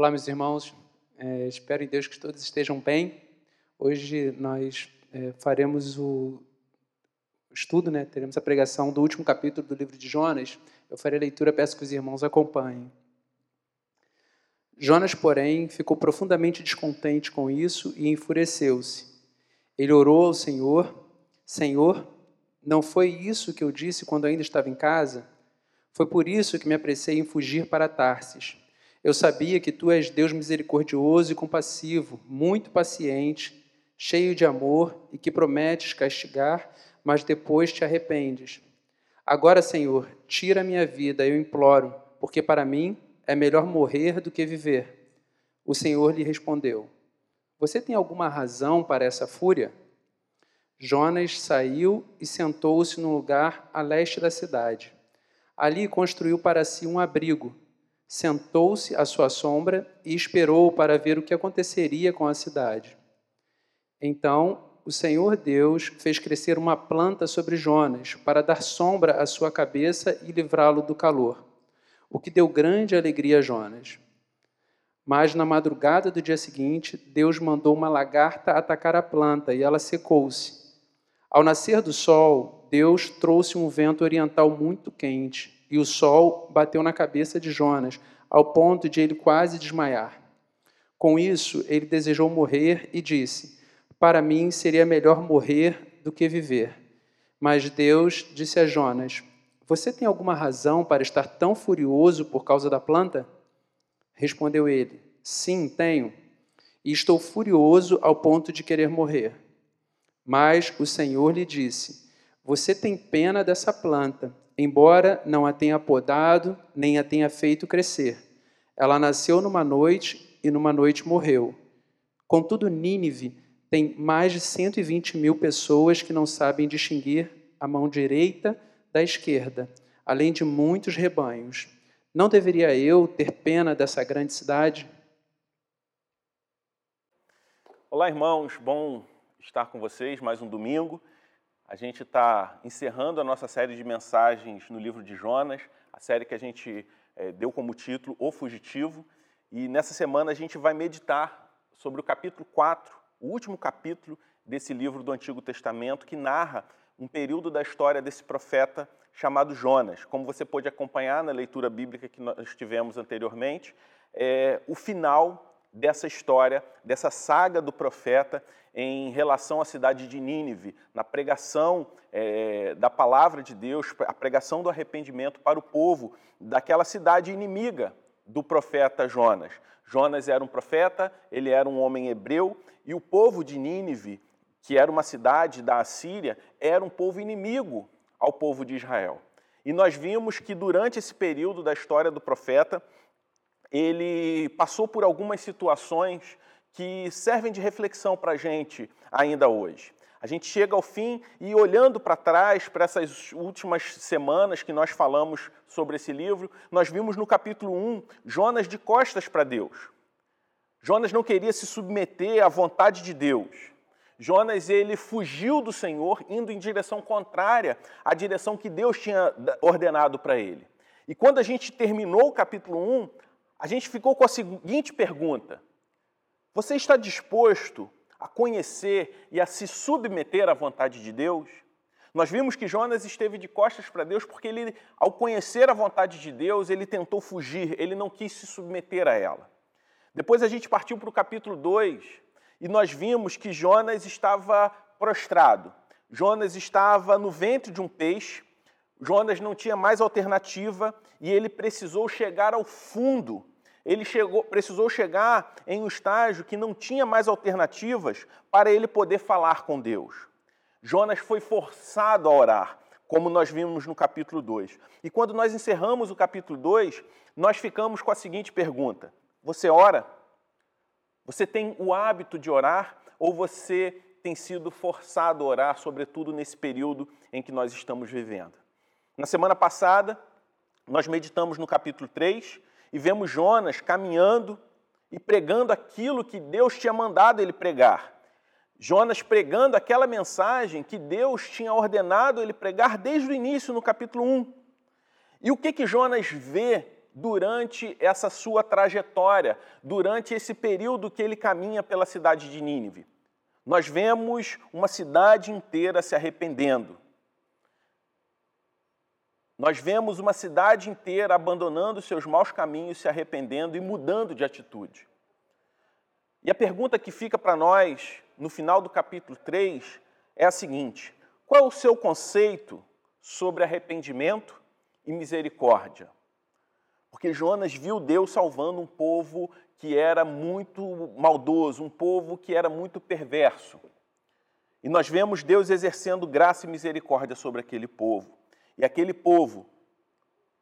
Olá, meus irmãos. É, espero em Deus que todos estejam bem. Hoje nós é, faremos o estudo, né? teremos a pregação do último capítulo do livro de Jonas. Eu farei a leitura, peço que os irmãos acompanhem. Jonas, porém, ficou profundamente descontente com isso e enfureceu-se. Ele orou ao Senhor: Senhor, não foi isso que eu disse quando ainda estava em casa? Foi por isso que me apressei em fugir para Tarsis. Eu sabia que tu és Deus misericordioso e compassivo, muito paciente, cheio de amor e que prometes castigar, mas depois te arrependes. Agora, Senhor, tira a minha vida, eu imploro, porque para mim é melhor morrer do que viver. O Senhor lhe respondeu: Você tem alguma razão para essa fúria? Jonas saiu e sentou-se num lugar a leste da cidade. Ali construiu para si um abrigo, sentou-se à sua sombra e esperou para ver o que aconteceria com a cidade. Então o Senhor Deus fez crescer uma planta sobre Jonas para dar sombra à sua cabeça e livrá-lo do calor, o que deu grande alegria a Jonas. Mas na madrugada do dia seguinte, Deus mandou uma lagarta atacar a planta e ela secou-se. Ao nascer do sol, Deus trouxe um vento oriental muito quente, e o sol bateu na cabeça de Jonas, ao ponto de ele quase desmaiar. Com isso, ele desejou morrer e disse: Para mim seria melhor morrer do que viver. Mas Deus disse a Jonas: Você tem alguma razão para estar tão furioso por causa da planta? Respondeu ele: Sim, tenho. E estou furioso ao ponto de querer morrer. Mas o Senhor lhe disse: Você tem pena dessa planta, embora não a tenha podado, nem a tenha feito crescer. Ela nasceu numa noite e numa noite morreu. Contudo, Nínive tem mais de 120 mil pessoas que não sabem distinguir a mão direita da esquerda, além de muitos rebanhos. Não deveria eu ter pena dessa grande cidade? Olá, irmãos. Bom estar com vocês mais um domingo. A gente está encerrando a nossa série de mensagens no livro de Jonas, a série que a gente é, deu como título O Fugitivo. E nessa semana a gente vai meditar sobre o capítulo 4, o último capítulo desse livro do Antigo Testamento, que narra um período da história desse profeta chamado Jonas. Como você pôde acompanhar na leitura bíblica que nós tivemos anteriormente, é, o final dessa história, dessa saga do profeta em relação à cidade de Nínive, na pregação é, da palavra de Deus, a pregação do arrependimento para o povo daquela cidade inimiga do profeta Jonas. Jonas era um profeta, ele era um homem hebreu, e o povo de Nínive, que era uma cidade da Assíria, era um povo inimigo ao povo de Israel. E nós vimos que durante esse período da história do profeta, ele passou por algumas situações que servem de reflexão para a gente ainda hoje. A gente chega ao fim e, olhando para trás, para essas últimas semanas que nós falamos sobre esse livro, nós vimos no capítulo 1 Jonas de costas para Deus. Jonas não queria se submeter à vontade de Deus. Jonas ele fugiu do Senhor, indo em direção contrária à direção que Deus tinha ordenado para ele. E quando a gente terminou o capítulo 1, a gente ficou com a seguinte pergunta: Você está disposto a conhecer e a se submeter à vontade de Deus? Nós vimos que Jonas esteve de costas para Deus porque ele, ao conhecer a vontade de Deus, ele tentou fugir, ele não quis se submeter a ela. Depois a gente partiu para o capítulo 2 e nós vimos que Jonas estava prostrado. Jonas estava no ventre de um peixe, Jonas não tinha mais alternativa e ele precisou chegar ao fundo ele chegou, precisou chegar em um estágio que não tinha mais alternativas para ele poder falar com Deus. Jonas foi forçado a orar, como nós vimos no capítulo 2. E quando nós encerramos o capítulo 2, nós ficamos com a seguinte pergunta: Você ora? Você tem o hábito de orar ou você tem sido forçado a orar, sobretudo nesse período em que nós estamos vivendo? Na semana passada, nós meditamos no capítulo 3 e vemos Jonas caminhando e pregando aquilo que Deus tinha mandado ele pregar. Jonas pregando aquela mensagem que Deus tinha ordenado ele pregar desde o início, no capítulo 1. E o que, que Jonas vê durante essa sua trajetória, durante esse período que ele caminha pela cidade de Nínive? Nós vemos uma cidade inteira se arrependendo. Nós vemos uma cidade inteira abandonando seus maus caminhos, se arrependendo e mudando de atitude. E a pergunta que fica para nós no final do capítulo 3 é a seguinte: qual é o seu conceito sobre arrependimento e misericórdia? Porque Jonas viu Deus salvando um povo que era muito maldoso, um povo que era muito perverso. E nós vemos Deus exercendo graça e misericórdia sobre aquele povo. E aquele povo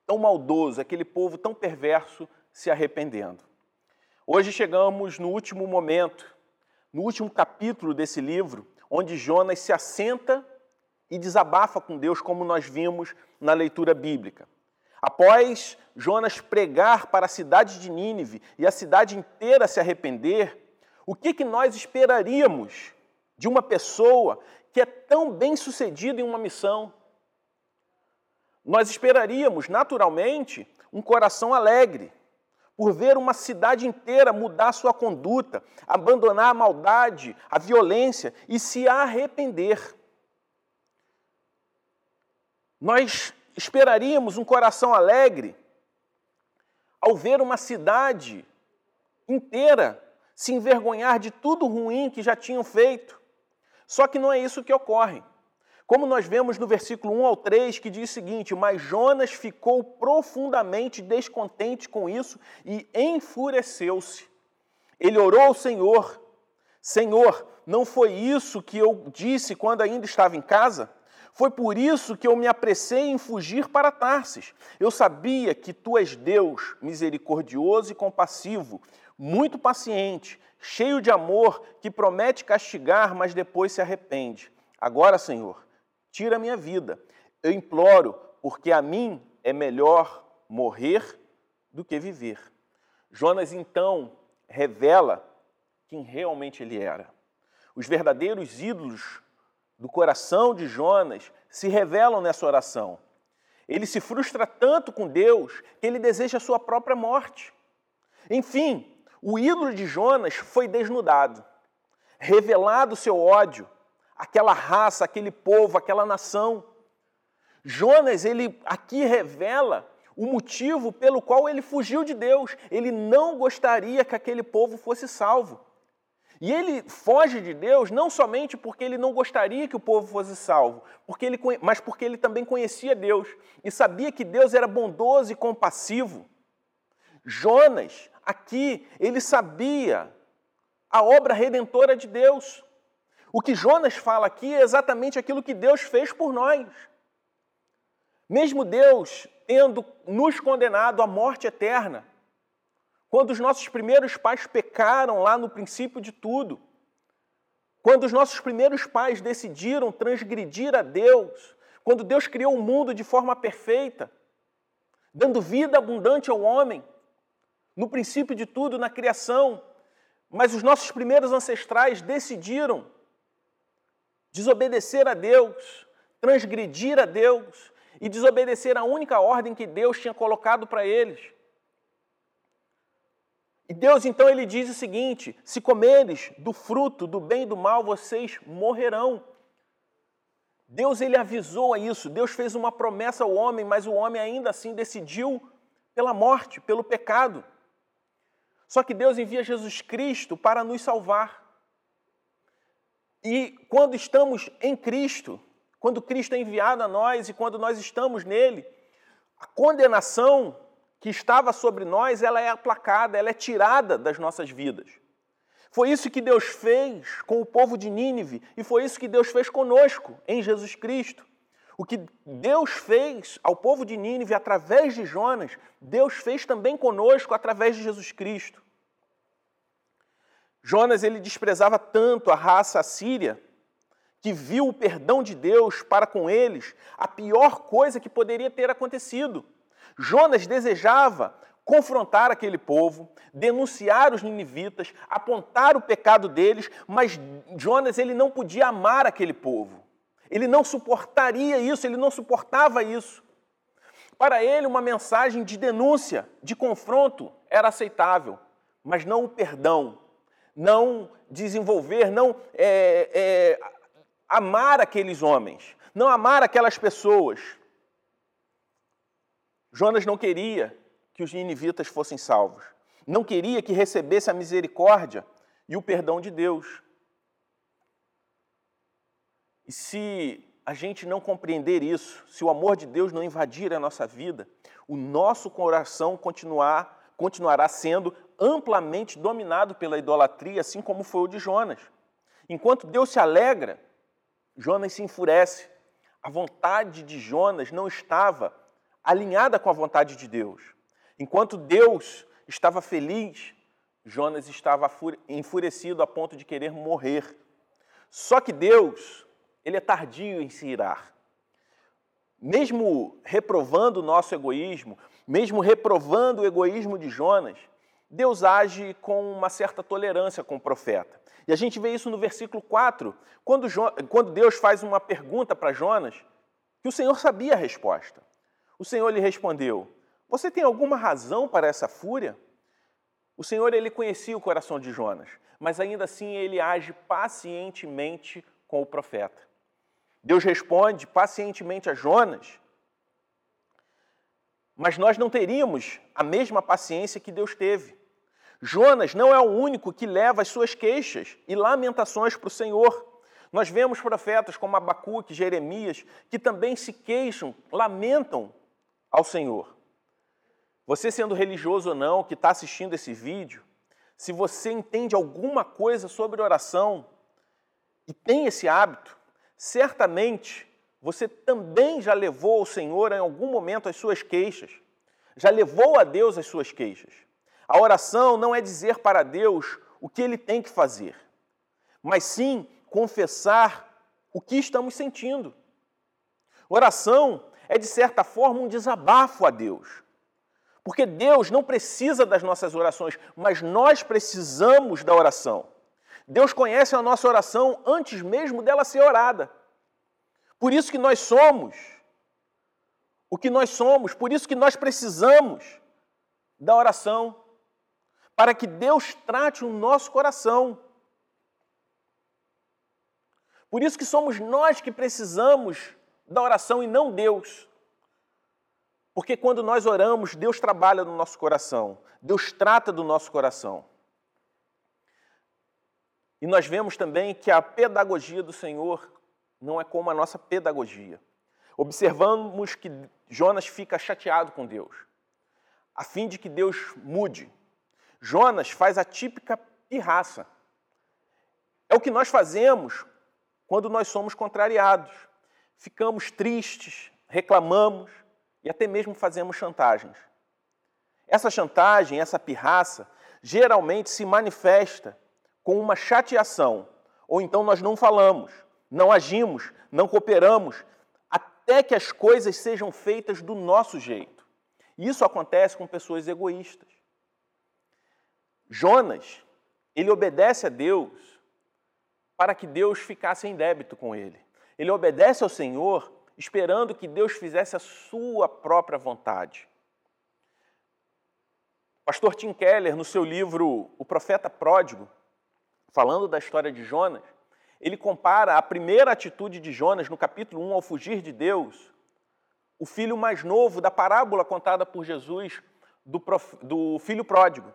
tão maldoso, aquele povo tão perverso, se arrependendo. Hoje chegamos no último momento, no último capítulo desse livro, onde Jonas se assenta e desabafa com Deus, como nós vimos na leitura bíblica. Após Jonas pregar para a cidade de Nínive e a cidade inteira se arrepender, o que, que nós esperaríamos de uma pessoa que é tão bem sucedida em uma missão, nós esperaríamos, naturalmente, um coração alegre, por ver uma cidade inteira mudar sua conduta, abandonar a maldade, a violência e se arrepender. Nós esperaríamos um coração alegre ao ver uma cidade inteira se envergonhar de tudo ruim que já tinham feito. Só que não é isso que ocorre. Como nós vemos no versículo 1 ao 3, que diz o seguinte: Mas Jonas ficou profundamente descontente com isso e enfureceu-se. Ele orou ao Senhor: Senhor, não foi isso que eu disse quando ainda estava em casa? Foi por isso que eu me apressei em fugir para Tarsis. Eu sabia que tu és Deus, misericordioso e compassivo, muito paciente, cheio de amor, que promete castigar, mas depois se arrepende. Agora, Senhor, tira a minha vida. Eu imploro, porque a mim é melhor morrer do que viver. Jonas então revela quem realmente ele era. Os verdadeiros ídolos do coração de Jonas se revelam nessa oração. Ele se frustra tanto com Deus que ele deseja a sua própria morte. Enfim, o ídolo de Jonas foi desnudado, revelado seu ódio, aquela raça, aquele povo, aquela nação. Jonas, ele aqui revela o motivo pelo qual ele fugiu de Deus. Ele não gostaria que aquele povo fosse salvo. E ele foge de Deus não somente porque ele não gostaria que o povo fosse salvo, porque ele, mas porque ele também conhecia Deus e sabia que Deus era bondoso e compassivo. Jonas, aqui, ele sabia a obra redentora de Deus. O que Jonas fala aqui é exatamente aquilo que Deus fez por nós. Mesmo Deus tendo nos condenado à morte eterna, quando os nossos primeiros pais pecaram lá no princípio de tudo, quando os nossos primeiros pais decidiram transgredir a Deus, quando Deus criou o mundo de forma perfeita, dando vida abundante ao homem, no princípio de tudo, na criação, mas os nossos primeiros ancestrais decidiram desobedecer a Deus, transgredir a Deus e desobedecer a única ordem que Deus tinha colocado para eles. E Deus então ele diz o seguinte: se comeres do fruto do bem e do mal, vocês morrerão. Deus ele avisou a isso, Deus fez uma promessa ao homem, mas o homem ainda assim decidiu pela morte, pelo pecado. Só que Deus envia Jesus Cristo para nos salvar. E quando estamos em Cristo, quando Cristo é enviado a nós e quando nós estamos nele, a condenação que estava sobre nós, ela é aplacada, ela é tirada das nossas vidas. Foi isso que Deus fez com o povo de Nínive e foi isso que Deus fez conosco em Jesus Cristo. O que Deus fez ao povo de Nínive através de Jonas, Deus fez também conosco através de Jesus Cristo. Jonas ele desprezava tanto a raça assíria que viu o perdão de Deus para com eles a pior coisa que poderia ter acontecido. Jonas desejava confrontar aquele povo, denunciar os ninivitas, apontar o pecado deles, mas Jonas ele não podia amar aquele povo. Ele não suportaria isso, ele não suportava isso. Para ele, uma mensagem de denúncia, de confronto, era aceitável, mas não o perdão, não desenvolver, não é, é, amar aqueles homens, não amar aquelas pessoas. Jonas não queria que os ninivitas fossem salvos, não queria que recebesse a misericórdia e o perdão de Deus. E se a gente não compreender isso, se o amor de Deus não invadir a nossa vida, o nosso coração continuar, continuará sendo amplamente dominado pela idolatria, assim como foi o de Jonas. Enquanto Deus se alegra, Jonas se enfurece. A vontade de Jonas não estava alinhada com a vontade de Deus. Enquanto Deus estava feliz, Jonas estava enfurecido a ponto de querer morrer. Só que Deus ele é tardio em se irar. Mesmo reprovando o nosso egoísmo, mesmo reprovando o egoísmo de Jonas, Deus age com uma certa tolerância com o profeta. E a gente vê isso no versículo 4, quando, quando Deus faz uma pergunta para Jonas, que o Senhor sabia a resposta. O Senhor lhe respondeu: Você tem alguma razão para essa fúria? O Senhor ele conhecia o coração de Jonas, mas ainda assim ele age pacientemente com o profeta. Deus responde pacientemente a Jonas, mas nós não teríamos a mesma paciência que Deus teve. Jonas não é o único que leva as suas queixas e lamentações para o Senhor. Nós vemos profetas como Abacuque, Jeremias, que também se queixam, lamentam ao Senhor. Você sendo religioso ou não, que está assistindo esse vídeo, se você entende alguma coisa sobre oração e tem esse hábito, certamente você também já levou ao Senhor em algum momento as suas queixas, já levou a Deus as suas queixas. A oração não é dizer para Deus o que ele tem que fazer, mas sim confessar o que estamos sentindo. Oração é, de certa forma, um desabafo a Deus. Porque Deus não precisa das nossas orações, mas nós precisamos da oração. Deus conhece a nossa oração antes mesmo dela ser orada. Por isso que nós somos o que nós somos, por isso que nós precisamos da oração, para que Deus trate o nosso coração. Por isso que somos nós que precisamos da oração e não Deus. Porque quando nós oramos, Deus trabalha no nosso coração, Deus trata do nosso coração. E nós vemos também que a pedagogia do Senhor não é como a nossa pedagogia. Observamos que Jonas fica chateado com Deus, a fim de que Deus mude. Jonas faz a típica pirraça. É o que nós fazemos quando nós somos contrariados. Ficamos tristes, reclamamos e até mesmo fazemos chantagens. Essa chantagem, essa pirraça, geralmente se manifesta com uma chateação, ou então nós não falamos, não agimos, não cooperamos, até que as coisas sejam feitas do nosso jeito. Isso acontece com pessoas egoístas. Jonas, ele obedece a Deus para que Deus ficasse em débito com ele. Ele obedece ao Senhor esperando que Deus fizesse a sua própria vontade. Pastor Tim Keller, no seu livro O Profeta Pródigo, falando da história de Jonas, ele compara a primeira atitude de Jonas no capítulo 1 ao fugir de Deus, o filho mais novo da parábola contada por Jesus do, prof... do filho pródigo.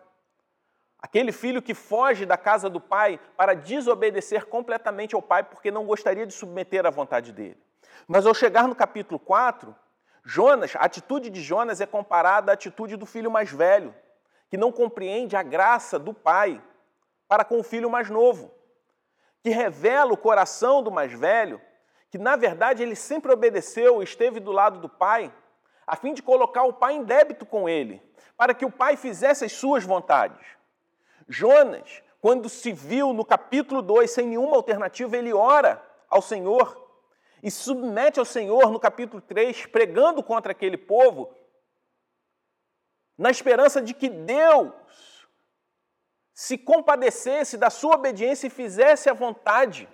Aquele filho que foge da casa do pai para desobedecer completamente ao pai porque não gostaria de submeter à vontade dele. Mas ao chegar no capítulo 4, Jonas, a atitude de Jonas é comparada à atitude do filho mais velho, que não compreende a graça do pai para com o filho mais novo, que revela o coração do mais velho, que na verdade ele sempre obedeceu e esteve do lado do pai, a fim de colocar o pai em débito com ele, para que o pai fizesse as suas vontades. Jonas, quando se viu no capítulo 2 sem nenhuma alternativa, ele ora ao Senhor e submete ao Senhor no capítulo 3, pregando contra aquele povo, na esperança de que Deus se compadecesse da sua obediência e fizesse a vontade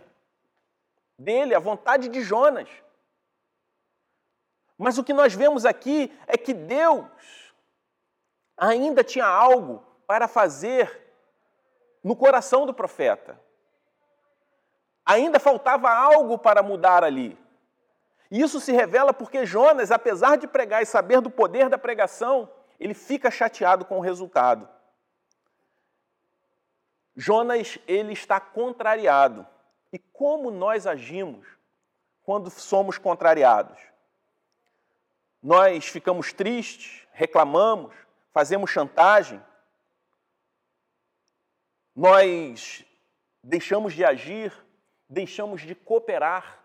dele, a vontade de Jonas. Mas o que nós vemos aqui é que Deus ainda tinha algo para fazer no coração do profeta. Ainda faltava algo para mudar ali. E isso se revela porque Jonas, apesar de pregar e saber do poder da pregação, ele fica chateado com o resultado. Jonas, ele está contrariado. E como nós agimos quando somos contrariados? Nós ficamos tristes, reclamamos, fazemos chantagem, nós deixamos de agir, deixamos de cooperar.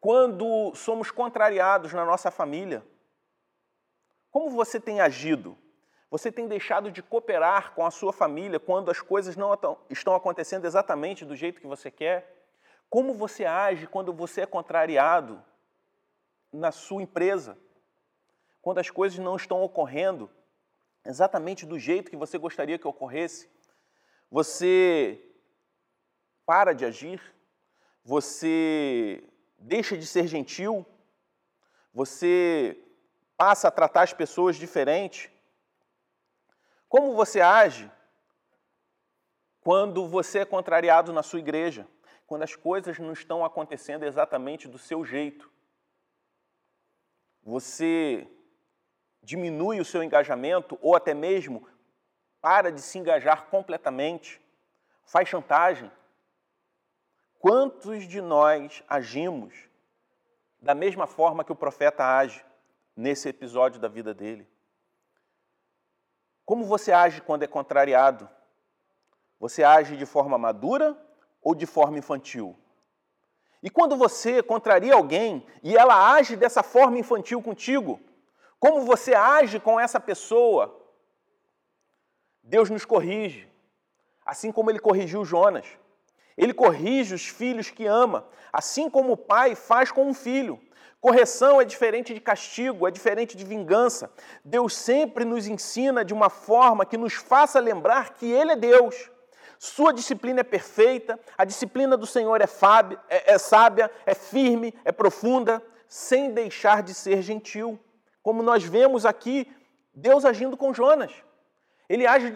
Quando somos contrariados na nossa família, como você tem agido? Você tem deixado de cooperar com a sua família quando as coisas não estão acontecendo exatamente do jeito que você quer? Como você age quando você é contrariado na sua empresa? Quando as coisas não estão ocorrendo exatamente do jeito que você gostaria que ocorresse? Você para de agir? Você deixa de ser gentil? Você passa a tratar as pessoas diferente? Como você age quando você é contrariado na sua igreja? Quando as coisas não estão acontecendo exatamente do seu jeito? Você diminui o seu engajamento ou até mesmo para de se engajar completamente? Faz chantagem? Quantos de nós agimos da mesma forma que o profeta age nesse episódio da vida dele? Como você age quando é contrariado? Você age de forma madura ou de forma infantil? E quando você contraria alguém e ela age dessa forma infantil contigo, como você age com essa pessoa? Deus nos corrige, assim como ele corrigiu Jonas. Ele corrige os filhos que ama, assim como o pai faz com um filho. Correção é diferente de castigo, é diferente de vingança. Deus sempre nos ensina de uma forma que nos faça lembrar que Ele é Deus. Sua disciplina é perfeita, a disciplina do Senhor é, fábia, é, é sábia, é firme, é profunda, sem deixar de ser gentil. Como nós vemos aqui, Deus agindo com Jonas. Ele age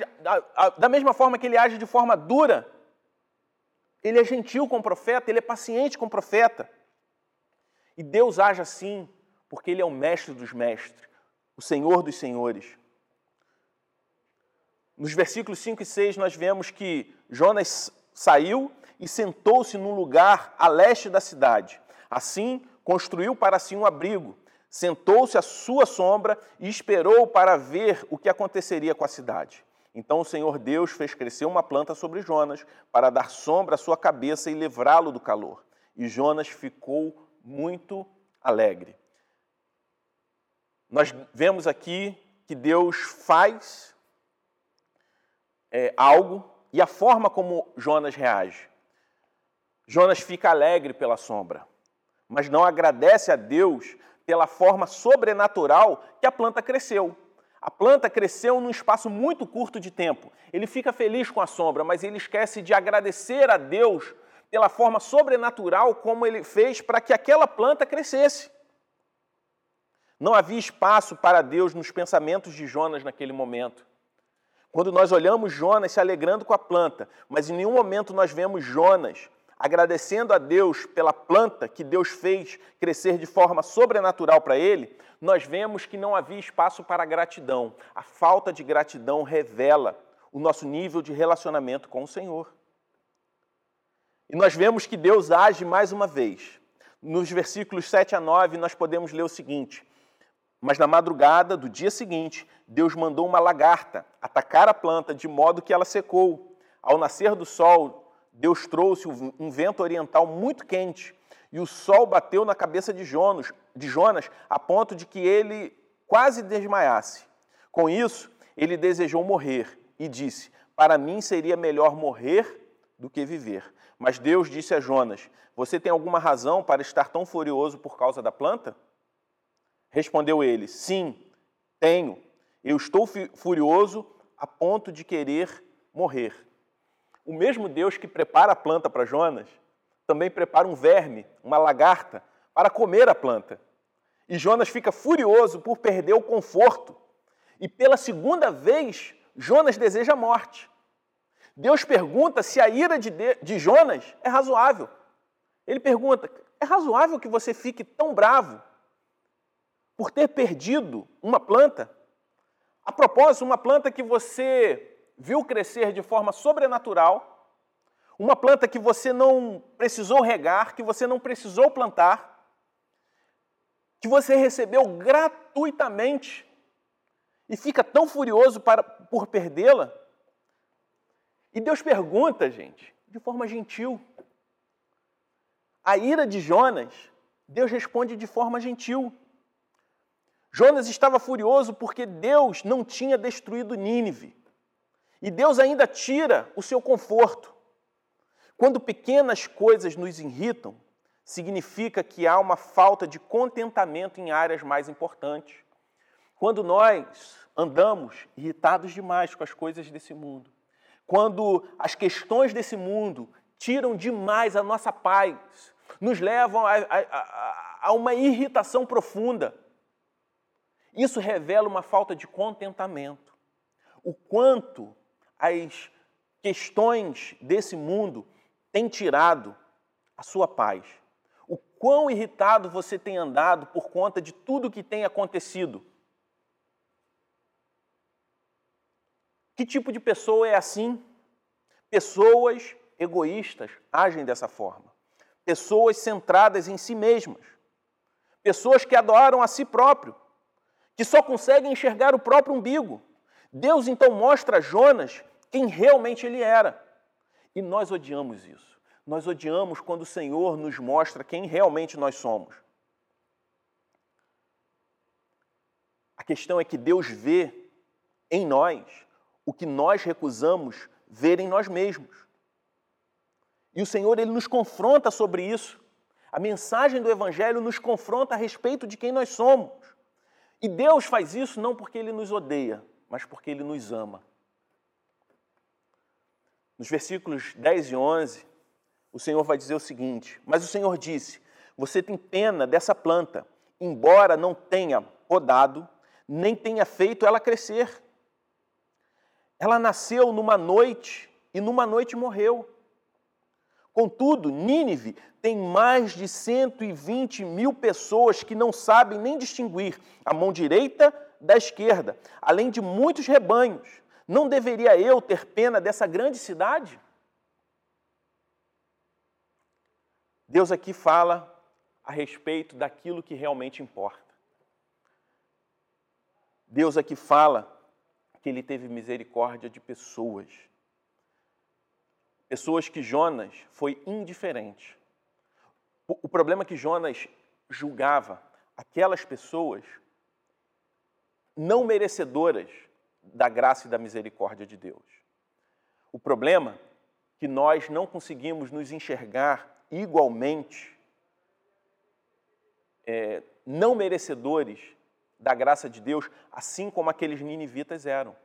da, mesma forma que ele age de forma dura. Ele é gentil com o profeta, ele é paciente com o profeta. E Deus age assim porque Ele é o mestre dos mestres, o Senhor dos senhores. Nos versículos 5 e 6, nós vemos que Jonas saiu e sentou-se num lugar a leste da cidade. Assim, construiu para si um abrigo, sentou-se à sua sombra e esperou para ver o que aconteceria com a cidade. Então o Senhor Deus fez crescer uma planta sobre Jonas para dar sombra à sua cabeça e livrá-lo do calor. E Jonas ficou muito alegre. Nós vemos aqui que Deus faz é, algo e a forma como Jonas reage. Jonas fica alegre pela sombra, mas não agradece a Deus pela forma sobrenatural que a planta cresceu. A planta cresceu num espaço muito curto de tempo. Ele fica feliz com a sombra, mas ele esquece de agradecer a Deus pela forma sobrenatural como ele fez para que aquela planta crescesse. Não havia espaço para Deus nos pensamentos de Jonas naquele momento. Quando nós olhamos Jonas se alegrando com a planta, mas em nenhum momento nós vemos Jonas agradecendo a Deus pela planta que Deus fez crescer de forma sobrenatural para ele, nós vemos que não havia espaço para gratidão. A falta de gratidão revela o nosso nível de relacionamento com o Senhor. E nós vemos que Deus age mais uma vez. Nos versículos 7 a 9, nós podemos ler o seguinte: Mas na madrugada do dia seguinte, Deus mandou uma lagarta atacar a planta de modo que ela secou. Ao nascer do sol, Deus trouxe um vento oriental muito quente e o sol bateu na cabeça de Jonas, de Jonas a ponto de que ele quase desmaiasse. Com isso, ele desejou morrer e disse: Para mim seria melhor morrer do que viver. Mas Deus disse a Jonas: Você tem alguma razão para estar tão furioso por causa da planta? Respondeu ele: Sim, tenho. Eu estou furioso a ponto de querer morrer. O mesmo Deus que prepara a planta para Jonas também prepara um verme, uma lagarta, para comer a planta. E Jonas fica furioso por perder o conforto. E pela segunda vez, Jonas deseja a morte. Deus pergunta se a ira de, de Jonas é razoável. Ele pergunta: é razoável que você fique tão bravo por ter perdido uma planta? A propósito, uma planta que você viu crescer de forma sobrenatural, uma planta que você não precisou regar, que você não precisou plantar, que você recebeu gratuitamente e fica tão furioso para, por perdê-la. E Deus pergunta, gente, de forma gentil. A ira de Jonas, Deus responde de forma gentil. Jonas estava furioso porque Deus não tinha destruído Nínive. E Deus ainda tira o seu conforto. Quando pequenas coisas nos irritam, significa que há uma falta de contentamento em áreas mais importantes. Quando nós andamos irritados demais com as coisas desse mundo, quando as questões desse mundo tiram demais a nossa paz, nos levam a, a, a uma irritação profunda, isso revela uma falta de contentamento. O quanto as questões desse mundo têm tirado a sua paz. O quão irritado você tem andado por conta de tudo que tem acontecido Que tipo de pessoa é assim? Pessoas egoístas agem dessa forma. Pessoas centradas em si mesmas. Pessoas que adoram a si próprio, que só conseguem enxergar o próprio umbigo. Deus então mostra a Jonas quem realmente ele era. E nós odiamos isso. Nós odiamos quando o Senhor nos mostra quem realmente nós somos. A questão é que Deus vê em nós o que nós recusamos ver em nós mesmos. E o Senhor ele nos confronta sobre isso. A mensagem do evangelho nos confronta a respeito de quem nós somos. E Deus faz isso não porque ele nos odeia, mas porque ele nos ama. Nos versículos 10 e 11, o Senhor vai dizer o seguinte: Mas o Senhor disse: Você tem pena dessa planta, embora não tenha podado, nem tenha feito ela crescer. Ela nasceu numa noite e numa noite morreu. Contudo, Nínive tem mais de 120 mil pessoas que não sabem nem distinguir a mão direita da esquerda, além de muitos rebanhos. Não deveria eu ter pena dessa grande cidade? Deus aqui fala a respeito daquilo que realmente importa. Deus aqui fala que ele teve misericórdia de pessoas. Pessoas que Jonas foi indiferente. O problema é que Jonas julgava aquelas pessoas não merecedoras da graça e da misericórdia de Deus. O problema é que nós não conseguimos nos enxergar igualmente é, não merecedores da graça de Deus, assim como aqueles ninivitas eram.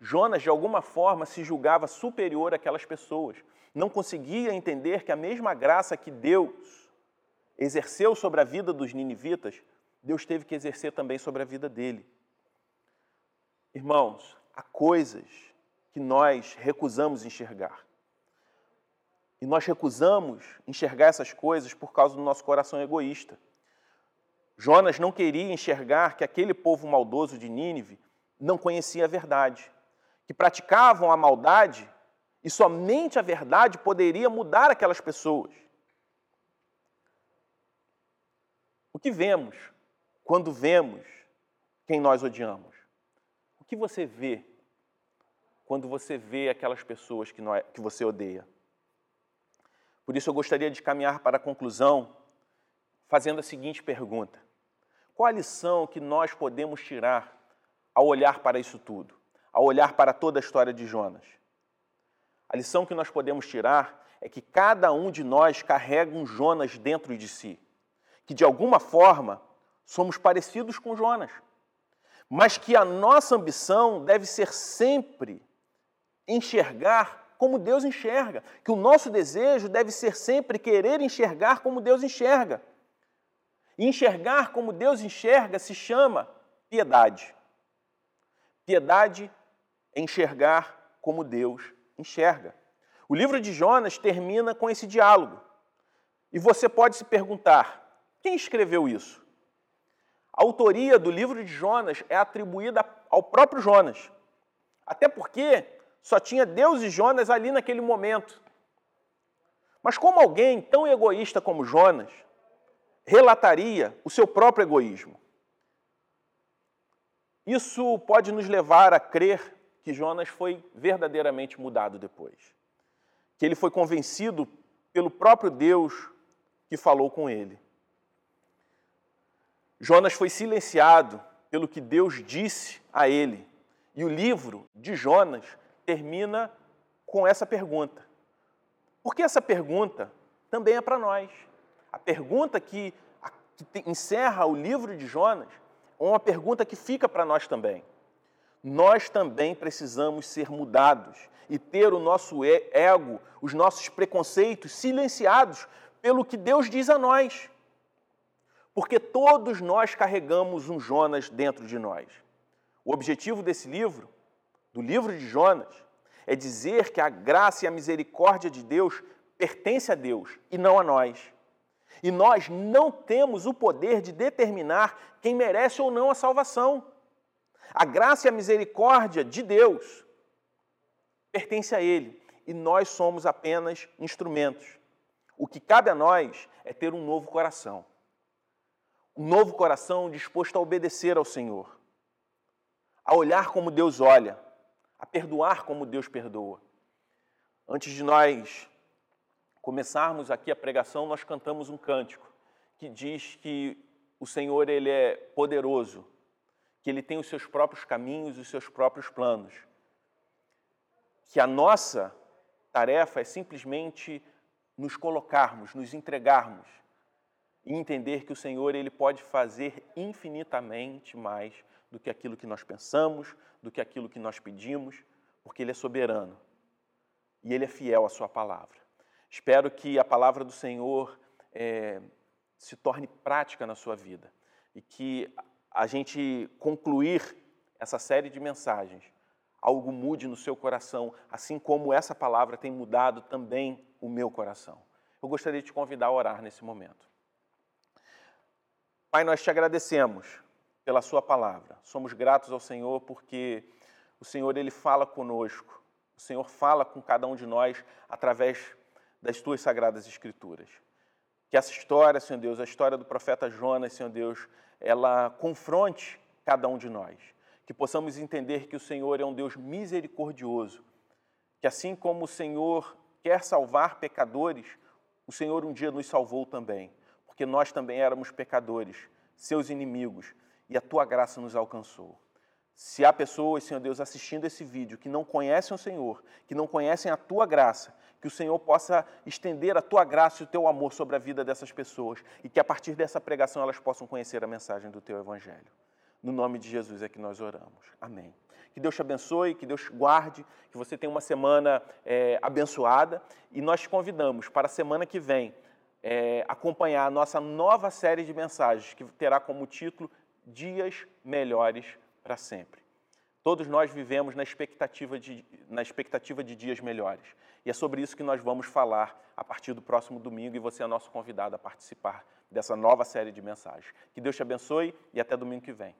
Jonas, de alguma forma, se julgava superior àquelas pessoas. Não conseguia entender que a mesma graça que Deus exerceu sobre a vida dos ninivitas, Deus teve que exercer também sobre a vida dele. Irmãos, há coisas que nós recusamos enxergar. E nós recusamos enxergar essas coisas por causa do nosso coração egoísta. Jonas não queria enxergar que aquele povo maldoso de Nínive não conhecia a verdade, que praticavam a maldade e somente a verdade poderia mudar aquelas pessoas. O que vemos quando vemos quem nós odiamos? O que você vê quando você vê aquelas pessoas que, que você odeia? Por isso, eu gostaria de caminhar para a conclusão fazendo a seguinte pergunta: Qual a lição que nós podemos tirar ao olhar para isso tudo, ao olhar para toda a história de Jonas? A lição que nós podemos tirar é que cada um de nós carrega um Jonas dentro de si, que de alguma forma somos parecidos com Jonas, mas que a nossa ambição deve ser sempre enxergar como Deus enxerga, que o nosso desejo deve ser sempre querer enxergar como Deus enxerga. E enxergar como Deus enxerga se chama piedade. Piedade é enxergar como Deus enxerga. O livro de Jonas termina com esse diálogo. E você pode se perguntar: quem escreveu isso? A autoria do livro de Jonas é atribuída ao próprio Jonas. Até porque só tinha Deus e Jonas ali naquele momento. Mas como alguém tão egoísta como Jonas relataria o seu próprio egoísmo? Isso pode nos levar a crer que Jonas foi verdadeiramente mudado depois. Que ele foi convencido pelo próprio Deus que falou com ele. Jonas foi silenciado pelo que Deus disse a ele. E o livro de Jonas termina com essa pergunta. Porque essa pergunta também é para nós. A pergunta que, que encerra o livro de Jonas é uma pergunta que fica para nós também. Nós também precisamos ser mudados e ter o nosso ego, os nossos preconceitos silenciados pelo que Deus diz a nós. Porque todos nós carregamos um Jonas dentro de nós. O objetivo desse livro, do livro de Jonas, é dizer que a graça e a misericórdia de Deus pertence a Deus e não a nós. E nós não temos o poder de determinar quem merece ou não a salvação. A graça e a misericórdia de Deus pertence a Ele e nós somos apenas instrumentos. O que cabe a nós é ter um novo coração. Um novo coração disposto a obedecer ao Senhor, a olhar como Deus olha, a perdoar como Deus perdoa. Antes de nós começarmos aqui a pregação, nós cantamos um cântico que diz que o Senhor ele é poderoso, que ele tem os seus próprios caminhos, os seus próprios planos. Que a nossa tarefa é simplesmente nos colocarmos, nos entregarmos e entender que o Senhor ele pode fazer infinitamente mais do que aquilo que nós pensamos, do que aquilo que nós pedimos, porque Ele é soberano e Ele é fiel à Sua palavra. Espero que a palavra do Senhor é, se torne prática na sua vida e que a gente concluir essa série de mensagens, algo mude no seu coração, assim como essa palavra tem mudado também o meu coração. Eu gostaria de te convidar a orar nesse momento. Pai, nós te agradecemos pela Sua palavra. Somos gratos ao Senhor porque o Senhor ele fala conosco. O Senhor fala com cada um de nós através das Tuas sagradas Escrituras. Que essa história, Senhor Deus, a história do profeta Jonas, Senhor Deus, ela confronte cada um de nós. Que possamos entender que o Senhor é um Deus misericordioso. Que assim como o Senhor quer salvar pecadores, o Senhor um dia nos salvou também. Porque nós também éramos pecadores, seus inimigos, e a tua graça nos alcançou. Se há pessoas, Senhor Deus, assistindo esse vídeo que não conhecem o Senhor, que não conhecem a tua graça, que o Senhor possa estender a tua graça e o teu amor sobre a vida dessas pessoas e que a partir dessa pregação elas possam conhecer a mensagem do teu evangelho. No nome de Jesus é que nós oramos. Amém. Que Deus te abençoe, que Deus guarde, que você tenha uma semana é, abençoada e nós te convidamos para a semana que vem é, acompanhar a nossa nova série de mensagens que terá como título dias melhores para sempre. Todos nós vivemos na expectativa, de, na expectativa de dias melhores. E é sobre isso que nós vamos falar a partir do próximo domingo e você é nosso convidado a participar dessa nova série de mensagens. Que Deus te abençoe e até domingo que vem.